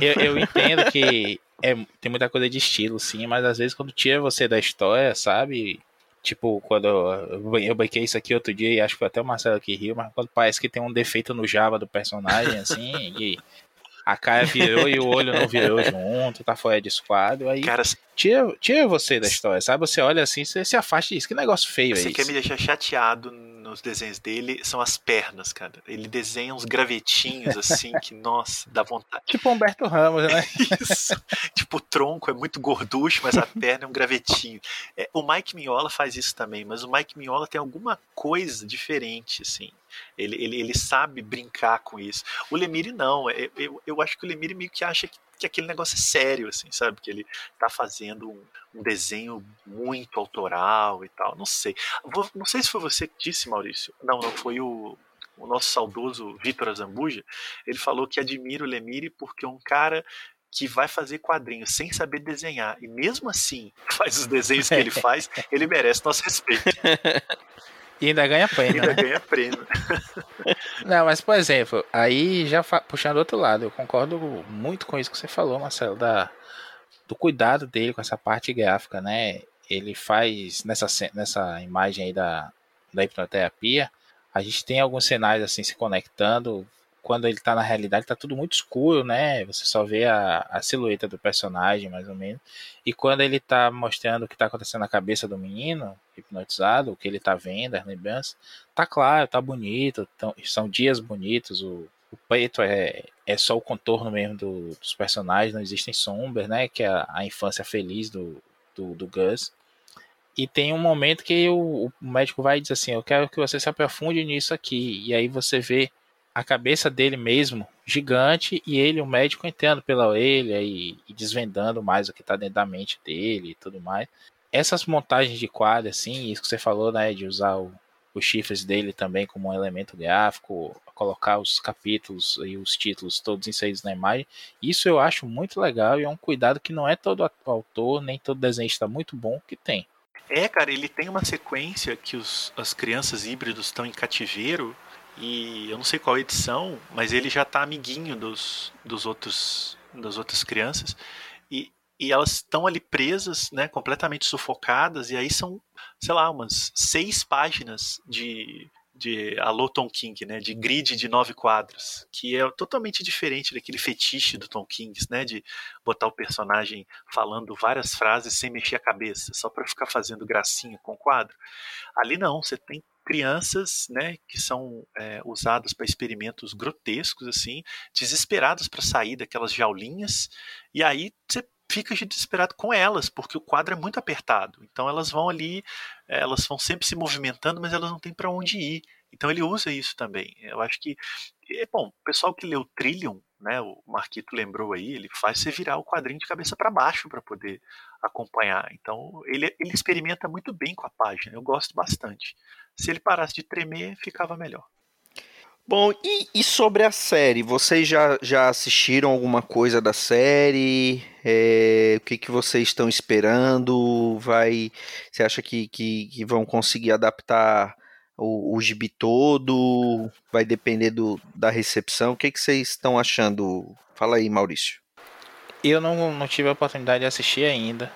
eu, eu entendo que é, tem muita coisa de estilo, sim, mas às vezes quando tira você da história, sabe? Tipo, quando eu, eu banquei isso aqui outro dia, e acho que foi até o Marcelo que riu, mas quando parece que tem um defeito no Java do personagem, assim, e a cara virou e o olho não virou [laughs] junto, tá fora de esquadro, aí Cara, tira, tira você da história, sabe? Você olha assim, você se afasta disso, que negócio feio é isso. Você quer me deixar chateado nos desenhos dele são as pernas, cara. Ele desenha uns gravetinhos assim que, [laughs] nossa, dá vontade. Tipo Humberto Ramos, né? [laughs] Isso. tipo, o tronco é muito gorducho, mas a perna é um gravetinho. É, o Mike Mignola faz isso também, mas o Mike Mignola tem alguma coisa diferente, assim. Ele, ele, ele sabe brincar com isso. O Lemire não. Eu, é, eu, eu acho que o Lemire meio que acha que que aquele negócio é sério, assim, sabe? Que ele tá fazendo um, um desenho muito autoral e tal. Não sei. Vou, não sei se foi você que disse, Maurício. Não, não foi o, o nosso saudoso Vitor Azambuja. Ele falou que admira o Lemire porque é um cara que vai fazer quadrinhos sem saber desenhar e mesmo assim [laughs] faz os desenhos que ele [laughs] faz, ele merece nosso respeito. [laughs] E ainda ganha prêmio. ainda né? ganha prêmio. [laughs] Não, mas por exemplo, aí já puxando do outro lado, eu concordo muito com isso que você falou, Marcelo, da, do cuidado dele com essa parte gráfica, né? Ele faz nessa, nessa imagem aí da, da hipnoterapia, a gente tem alguns cenários assim se conectando, quando ele tá na realidade, tá tudo muito escuro, né? Você só vê a, a silhueta do personagem, mais ou menos. E quando ele tá mostrando o que tá acontecendo na cabeça do menino, hipnotizado, o que ele tá vendo, as lembranças, tá claro, tá bonito, tão, são dias bonitos, o, o preto é, é só o contorno mesmo do, dos personagens, não existem sombras, né? Que é a, a infância feliz do, do, do Gus. E tem um momento que o, o médico vai dizer assim: Eu quero que você se aprofunde nisso aqui. E aí você vê a cabeça dele mesmo gigante e ele, o médico, entrando pela orelha e, e desvendando mais o que está dentro da mente dele e tudo mais. Essas montagens de quadro, assim, isso que você falou, né, de usar o, os chifres dele também como um elemento gráfico, colocar os capítulos e os títulos todos inseridos na imagem. Isso eu acho muito legal e é um cuidado que não é todo autor, nem todo desenhista muito bom que tem. É, cara, ele tem uma sequência que os, as crianças híbridos estão em cativeiro e eu não sei qual edição, mas ele já tá amiguinho dos, dos outros das outras crianças e, e elas estão ali presas, né, completamente sufocadas e aí são, sei lá, umas seis páginas de de Alô Tom King, né, de grid de nove quadros, que é totalmente diferente daquele fetiche do Tom King, né, de botar o personagem falando várias frases sem mexer a cabeça, só para ficar fazendo gracinha com o quadro. Ali não, você tem crianças, né, que são é, usadas para experimentos grotescos, assim, desesperadas para sair daquelas jaulinhas, e aí você fica desesperado com elas, porque o quadro é muito apertado. Então elas vão ali, elas vão sempre se movimentando, mas elas não têm para onde ir. Então ele usa isso também. Eu acho que, é bom, o pessoal que leu Trillium, né, o Marquito lembrou aí, ele faz você virar o quadrinho de cabeça para baixo para poder acompanhar. Então ele, ele experimenta muito bem com a página, eu gosto bastante. Se ele parasse de tremer, ficava melhor. Bom, e, e, sobre a série? Vocês já, já assistiram alguma coisa da série? É, o que, que vocês estão esperando? Vai, você acha que, que, que vão conseguir adaptar o, o gibi todo? Vai depender do, da recepção? O que, que vocês estão achando? Fala aí, Maurício. Eu não, não tive a oportunidade de assistir ainda,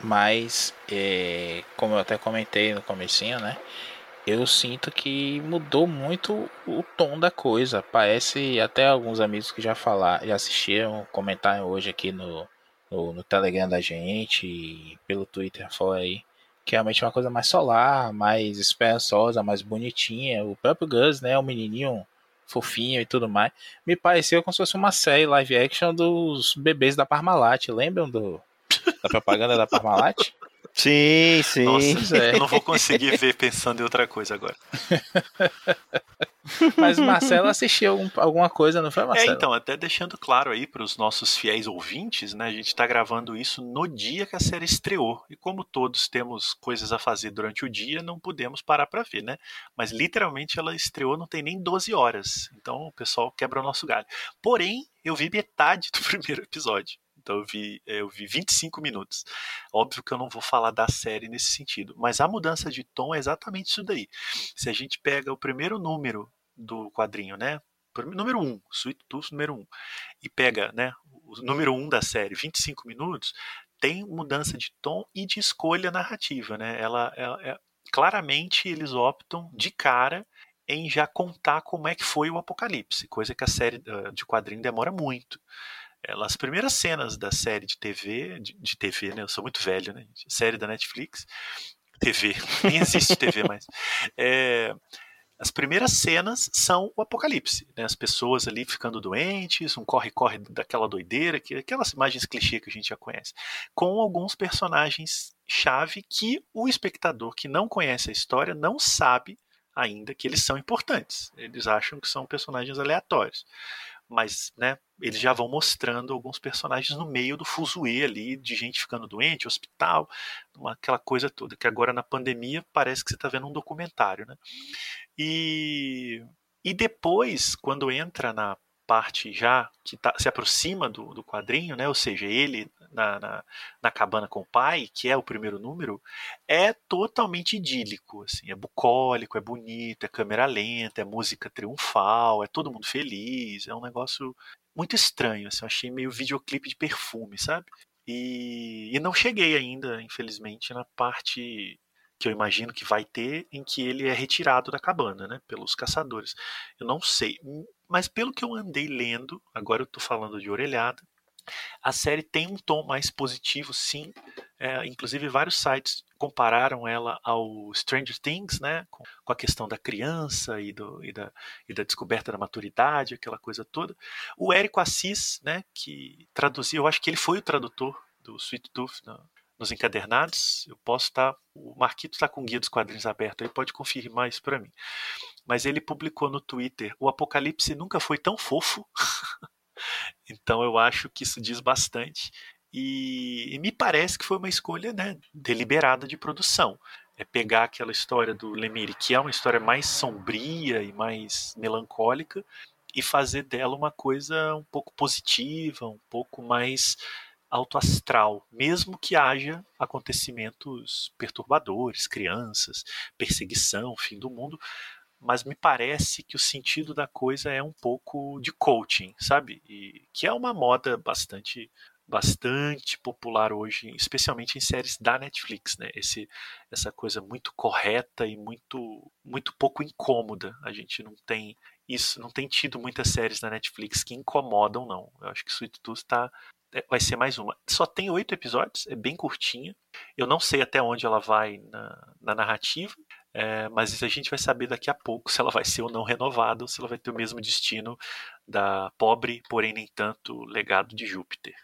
mas é, como eu até comentei no comecinho, né? eu sinto que mudou muito o tom da coisa. Parece até alguns amigos que já falaram, já assistiram, comentaram hoje aqui no, no, no Telegram da gente, pelo Twitter fora aí, que realmente é uma coisa mais solar, mais esperançosa, mais bonitinha. O próprio Gus, né, o menininho fofinho e tudo mais, me pareceu como se fosse uma série live action dos bebês da Parmalat. Lembram do, da propaganda da Parmalat? [laughs] Sim, sim. Nossa, [laughs] é. eu não vou conseguir ver pensando em outra coisa agora. [laughs] Mas Marcelo assistiu alguma coisa, não foi, é, Marcelo? É, então, até deixando claro aí para os nossos fiéis ouvintes, né? A gente está gravando isso no dia que a série estreou. E como todos temos coisas a fazer durante o dia, não podemos parar para ver, né? Mas literalmente ela estreou não tem nem 12 horas. Então o pessoal quebra o nosso galho. Porém, eu vi metade do [laughs] primeiro episódio. Então eu vi, é, eu vi 25 minutos. Óbvio que eu não vou falar da série nesse sentido, mas a mudança de tom é exatamente isso daí. Se a gente pega o primeiro número do quadrinho, né? Número 1, um, Sweet Tooth número 1, um, e pega né, o número 1 um da série, 25 minutos, tem mudança de tom e de escolha narrativa. Né? Ela, ela é, claramente eles optam de cara em já contar como é que foi o apocalipse, coisa que a série de quadrinho demora muito. Ela, as primeiras cenas da série de TV, de, de, TV, né? Eu sou muito velho, né? Série da Netflix, TV, [laughs] nem existe TV mais. É, as primeiras cenas são o apocalipse, né? As pessoas ali ficando doentes, um corre-corre daquela doideira, que, aquelas imagens clichê que a gente já conhece, com alguns personagens chave que o espectador que não conhece a história não sabe ainda que eles são importantes. Eles acham que são personagens aleatórios mas né, eles já vão mostrando alguns personagens no meio do fuzuê ali, de gente ficando doente, hospital, aquela coisa toda, que agora na pandemia parece que você está vendo um documentário. Né? E, e depois, quando entra na parte já que tá, se aproxima do, do quadrinho, né? ou seja, ele na, na, na, cabana com o pai, que é o primeiro número, é totalmente idílico. Assim, é bucólico, é bonito, é câmera lenta, é música triunfal, é todo mundo feliz, é um negócio muito estranho. Assim, eu achei meio videoclipe de perfume, sabe? E, e não cheguei ainda, infelizmente, na parte que eu imagino que vai ter, em que ele é retirado da cabana, né, pelos caçadores. Eu não sei, mas pelo que eu andei lendo, agora eu estou falando de orelhada, a série tem um tom mais positivo, sim. É, inclusive, vários sites compararam ela ao Stranger Things, né? Com, com a questão da criança e, do, e, da, e, da, descoberta da maturidade, aquela coisa toda. O Érico Assis, né? Que traduziu, eu acho que ele foi o tradutor do Sweet Tooth nos encadernados. Eu posso estar. Tá, o Marquito está com o guia dos quadrinhos aberto aí, pode confirmar isso para mim. Mas ele publicou no Twitter: o Apocalipse nunca foi tão fofo. [laughs] então eu acho que isso diz bastante. E, e, me parece que foi uma escolha né, deliberada de produção. É pegar aquela história do Lemire, que é uma história mais sombria e mais melancólica, e fazer dela uma coisa um pouco positiva, um pouco mais autoastral, mesmo que haja acontecimentos perturbadores, crianças, perseguição, fim do mundo, mas me parece que o sentido da coisa é um pouco de coaching, sabe? E que é uma moda bastante bastante popular hoje, especialmente em séries da Netflix, né? Esse, essa coisa muito correta e muito muito pouco incômoda. A gente não tem isso, não tem tido muitas séries da Netflix que incomodam, não. Eu acho que Sweet Tooth tá, é, vai ser mais uma. Só tem oito episódios, é bem curtinha. Eu não sei até onde ela vai na, na narrativa, é, mas a gente vai saber daqui a pouco se ela vai ser ou não renovada, ou se ela vai ter o mesmo destino da pobre, porém nem tanto, legado de Júpiter.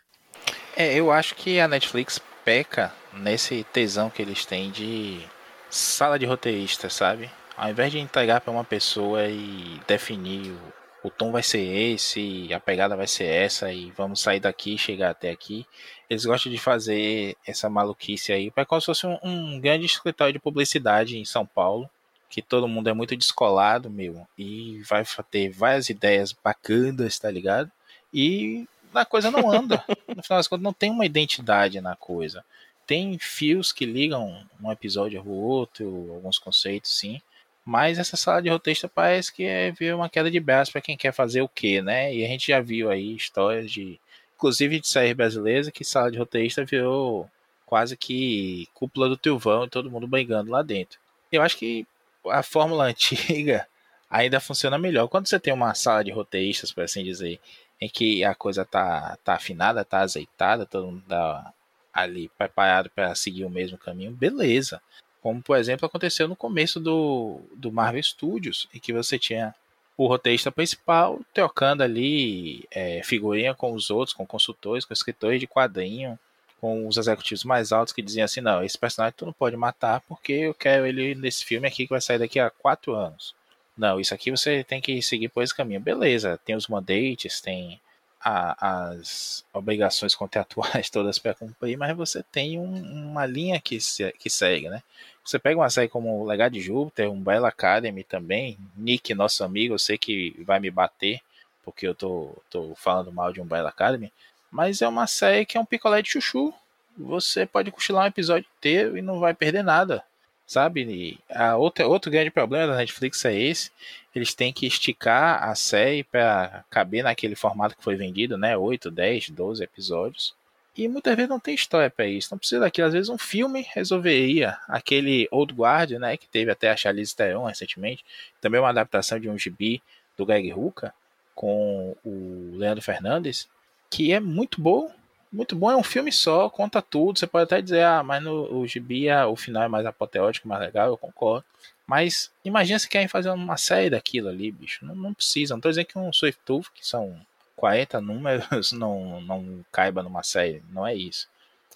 É, eu acho que a Netflix peca nesse tesão que eles têm de sala de roteirista, sabe? Ao invés de entregar para uma pessoa e definir o, o, tom vai ser esse, a pegada vai ser essa e vamos sair daqui e chegar até aqui, eles gostam de fazer essa maluquice aí, para como se fosse um, um grande escritório de publicidade em São Paulo, que todo mundo é muito descolado, meu, e vai ter várias ideias bacanas, tá ligado? E a coisa não anda. [laughs] No final das contas, não tem uma identidade na coisa. Tem fios que ligam um episódio ao outro, alguns conceitos, sim. Mas essa sala de roteirista parece que é ver uma queda de braço para quem quer fazer o quê, né? E a gente já viu aí histórias de, inclusive de série brasileira, que sala de roteirista virou quase que cúpula do Tilvão e todo mundo brigando lá dentro. Eu acho que a fórmula [laughs] antiga ainda funciona melhor. Quando você tem uma sala de roteiristas, por assim dizer, em que a coisa tá, tá afinada, tá azeitada, todo mundo tá ali preparado para seguir o mesmo caminho, beleza. Como, por exemplo, aconteceu no começo do, do Marvel Studios, em que você tinha o roteirista principal trocando ali é, figurinha com os outros, com consultores, com escritores de quadrinho, com os executivos mais altos que diziam assim, não, esse personagem tu não pode matar porque eu quero ele nesse filme aqui que vai sair daqui a quatro anos. Não, isso aqui você tem que seguir por esse caminho. Beleza, tem os mandates, tem a, as obrigações contratuais [laughs] todas para cumprir, mas você tem um, uma linha que, se, que segue, né? Você pega uma série como Legado de Júpiter, um Bella Academy também, Nick, nosso amigo, eu sei que vai me bater, porque eu tô, tô falando mal de um Bella Academy, mas é uma série que é um picolé de chuchu. Você pode cochilar um episódio inteiro e não vai perder nada sabe? E a outra, outro grande problema da Netflix é esse. Eles têm que esticar a série para caber naquele formato que foi vendido, né? 8, 10, 12 episódios. E muitas vezes não tem história para isso. Não precisa daquilo. Às vezes um filme resolveria. Aquele Old Guard, né? Que teve até a Charlize Theron recentemente. Também uma adaptação de um gibi do Greg Rucka com o Leandro Fernandes. Que é muito bom muito bom, é um filme só, conta tudo. Você pode até dizer, ah, mas no o Gibi o final é mais apoteótico, mais legal, eu concordo. Mas imagina se querem fazer uma série daquilo ali, bicho. Não, não precisa. Não tô dizendo que um Swift que são 40 números, [laughs] não, não caiba numa série. Não é isso.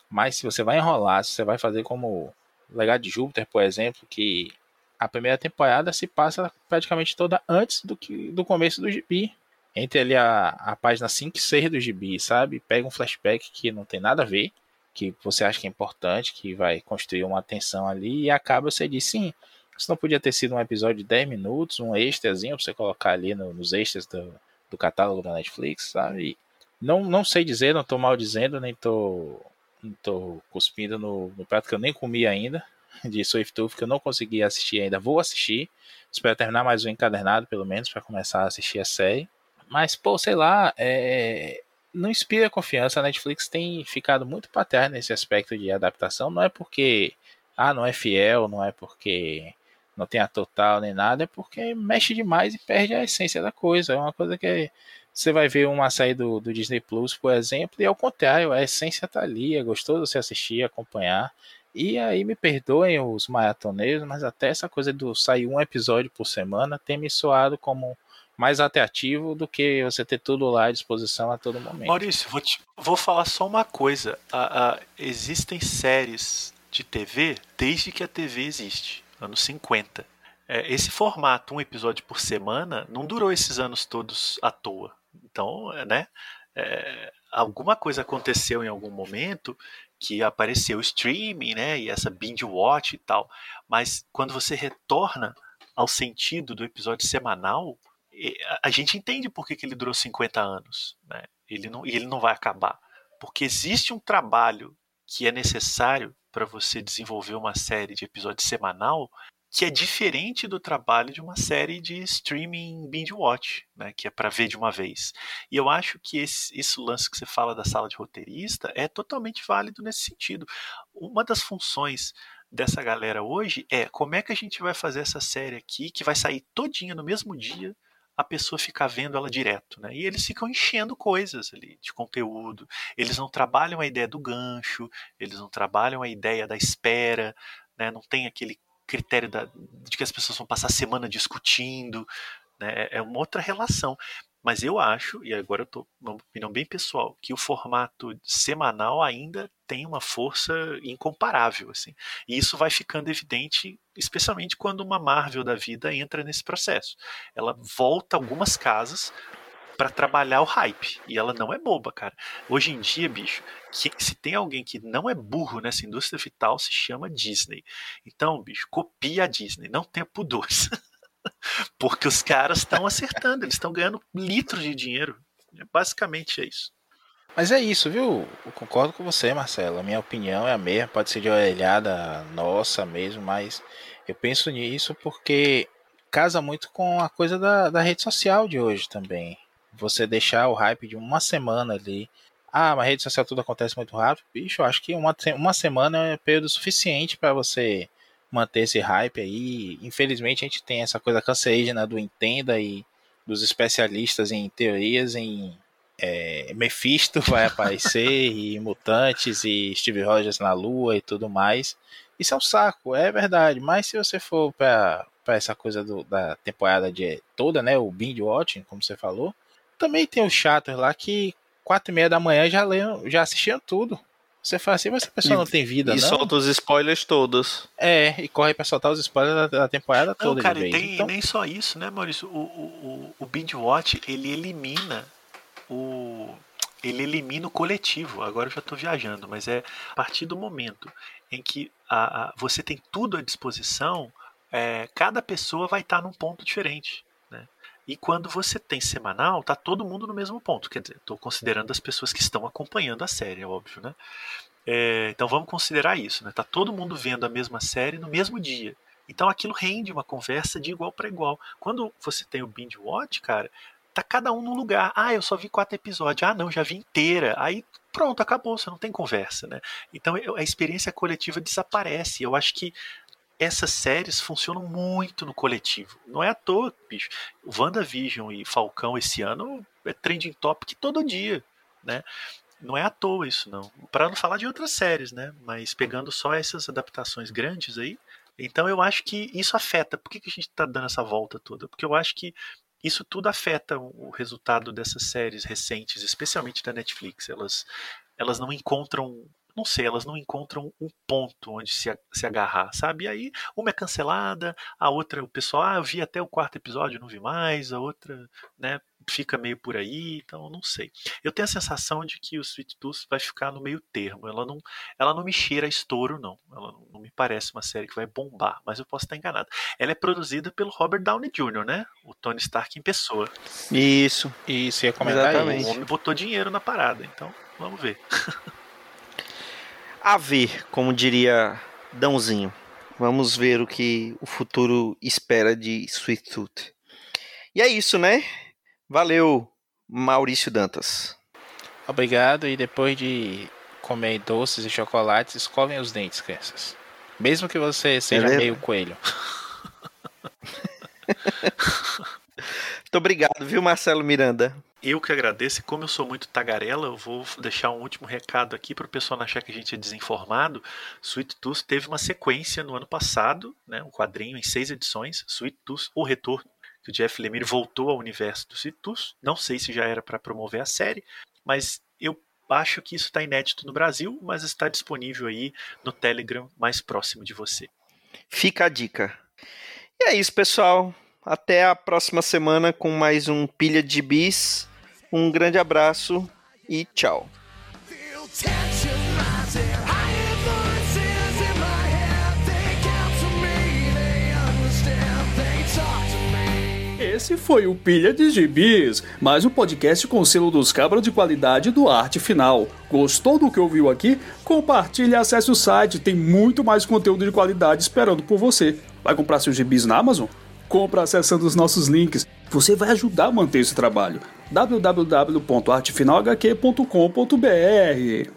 Mas se você vai enrolar, se você vai fazer como Legado de Júpiter, por exemplo, que a primeira temporada se passa praticamente toda antes do, que, do começo do gibi entre ali a, a página 5 e 6 do gibi, sabe? Pega um flashback que não tem nada a ver, que você acha que é importante, que vai construir uma tensão ali, e acaba você diz, sim, isso não podia ter sido um episódio de 10 minutos, um extrazinho pra você colocar ali no, nos extras do, do catálogo da Netflix, sabe? E não, não sei dizer, não tô mal dizendo, nem tô, não tô cuspindo no, no prato que eu nem comi ainda, [laughs] de Swift Tooth, que eu não consegui assistir ainda, vou assistir, espero terminar mais um encadernado, pelo menos, para começar a assistir a série. Mas, pô, sei lá, é... não inspira confiança. A Netflix tem ficado muito para trás nesse aspecto de adaptação. Não é porque, ah, não é fiel, não é porque não tem a total nem nada, é porque mexe demais e perde a essência da coisa. É uma coisa que você vai ver uma série do, do Disney Plus, por exemplo, e ao contrário, a essência tá ali, é gostoso você assistir, acompanhar. E aí me perdoem os maratoneiros, mas até essa coisa do sair um episódio por semana tem me soado como mais atrativo do que você ter tudo lá à disposição a todo momento. Maurício, vou, te, vou falar só uma coisa. existem séries de TV desde que a TV existe, anos 50. é, esse formato, um episódio por semana, não durou esses anos todos à toa. Então, é, né? É, alguma coisa aconteceu em algum momento que apareceu o streaming, né? E essa binge watch e tal. Mas quando você retorna ao sentido do episódio semanal, a gente entende por que, que ele durou 50 anos. Né? Ele não, ele não vai acabar. Porque existe um trabalho que é necessário para você desenvolver uma série de episódios semanal que é diferente do trabalho de uma série de streaming binge watch, né, que é para ver de uma vez. E eu acho que esse, esse lance que você fala da sala de roteirista é totalmente válido nesse sentido. Uma das funções dessa galera hoje é como é que a gente vai fazer essa série aqui que vai sair todinha no mesmo dia a pessoa ficar vendo ela direto, né? E eles ficam enchendo coisas ali de conteúdo. Eles não trabalham a ideia do gancho, eles não trabalham a ideia da espera, né? Não tem aquele critério da, de que as pessoas vão passar a semana discutindo, né? É uma outra relação. Mas eu acho, e agora eu estou uma opinião bem pessoal, que o formato semanal ainda tem uma força incomparável, assim. E isso vai ficando evidente, especialmente quando uma Marvel da vida entra nesse processo. Ela volta algumas casas para trabalhar o hype. E ela não é boba, cara. Hoje em dia, bicho, que, se tem alguém que não é burro nessa indústria vital, se chama Disney. Então, bicho, copia a Disney, não tenha pudor. [laughs] [laughs] Porque os caras estão acertando, eles estão ganhando litros de dinheiro. Basicamente é isso. Mas é isso, viu? Eu concordo com você, Marcelo. A minha opinião é a mesma, pode ser de orelhada nossa mesmo, mas eu penso nisso porque casa muito com a coisa da, da rede social de hoje também você deixar o hype de uma semana ali. Ah, mas rede social tudo acontece muito rápido. Bicho, eu acho que uma, uma semana é período suficiente para você manter esse hype aí. Infelizmente a gente tem essa coisa cancerígena do Entenda e dos especialistas em teorias em é, Mephisto vai aparecer [laughs] e Mutantes e Steve Rogers na Lua e tudo mais. Isso é um saco, é verdade. Mas se você for para essa coisa do, da temporada de toda, né, o binge watching, como você falou, também tem os chatos lá que quatro e meia da manhã já leiam, já assistiam tudo. Você fala assim, mas essa pessoa e, não tem vida, e não? E solta os spoilers todos. É, e corre pra soltar os spoilers da, da temporada não, toda. Cara, de vez. Tem, então... nem só isso, né, Maurício? O, o, o, o Binge Watch, ele elimina o. Ele elimina o coletivo. Agora eu já estou viajando, mas é a partir do momento em que a, a você tem tudo à disposição, é, cada pessoa vai estar num ponto diferente. E quando você tem semanal, tá todo mundo no mesmo ponto. Quer dizer, estou considerando as pessoas que estão acompanhando a série, é óbvio, né? É, então vamos considerar isso, né? Tá todo mundo vendo a mesma série no mesmo dia. Então aquilo rende uma conversa de igual para igual. Quando você tem o binge watch, cara, tá cada um no lugar. Ah, eu só vi quatro episódios. Ah, não, já vi inteira. Aí pronto, acabou, você não tem conversa, né? Então a experiência coletiva desaparece. Eu acho que essas séries funcionam muito no coletivo. Não é à toa, bicho. WandaVision e Falcão esse ano é trending topic todo dia, né? Não é à toa isso, não. Para não falar de outras séries, né? Mas pegando só essas adaptações grandes aí. Então eu acho que isso afeta. Por que, que a gente está dando essa volta toda? Porque eu acho que isso tudo afeta o resultado dessas séries recentes, especialmente da Netflix. Elas, elas não encontram não sei, elas não encontram um ponto onde se, se agarrar, sabe? E aí, uma é cancelada, a outra, o pessoal, ah, eu vi até o quarto episódio, não vi mais, a outra, né, fica meio por aí, então não sei. Eu tenho a sensação de que o Sweet Tooth vai ficar no meio termo, ela não, ela não me cheira a estouro, não. Ela não, não me parece uma série que vai bombar, mas eu posso estar enganado. Ela é produzida pelo Robert Downey Jr., né? O Tony Stark em pessoa. Isso. Isso, ia comentar Exatamente. O homem botou dinheiro na parada, então vamos ver. [laughs] a ver, como diria Dãozinho. Vamos ver o que o futuro espera de Sweet Tooth. E é isso, né? Valeu, Maurício Dantas. Obrigado e depois de comer doces e chocolates, escovem os dentes, crianças. Mesmo que você seja é meio coelho. [laughs] Muito obrigado, viu, Marcelo Miranda? Eu que agradeço, e como eu sou muito tagarela, eu vou deixar um último recado aqui para o pessoal não achar que a gente é desinformado. Sweet Tooth teve uma sequência no ano passado, né, um quadrinho em seis edições, Sweet Tooth, O Retorno, que o Jeff Lemire voltou ao universo do Sweet Tooth. Não sei se já era para promover a série, mas eu acho que isso está inédito no Brasil, mas está disponível aí no Telegram mais próximo de você. Fica a dica. E é isso, pessoal. Até a próxima semana com mais um Pilha de Bis. Um grande abraço e tchau. Esse foi o Pilha de Gibis, mais um podcast com selo dos cabras de qualidade do Arte Final. Gostou do que ouviu aqui? Compartilhe e acesse o site, tem muito mais conteúdo de qualidade esperando por você. Vai comprar seus gibis na Amazon? Compra acessando os nossos links. Você vai ajudar a manter esse trabalho. www.artefinalhq.com.br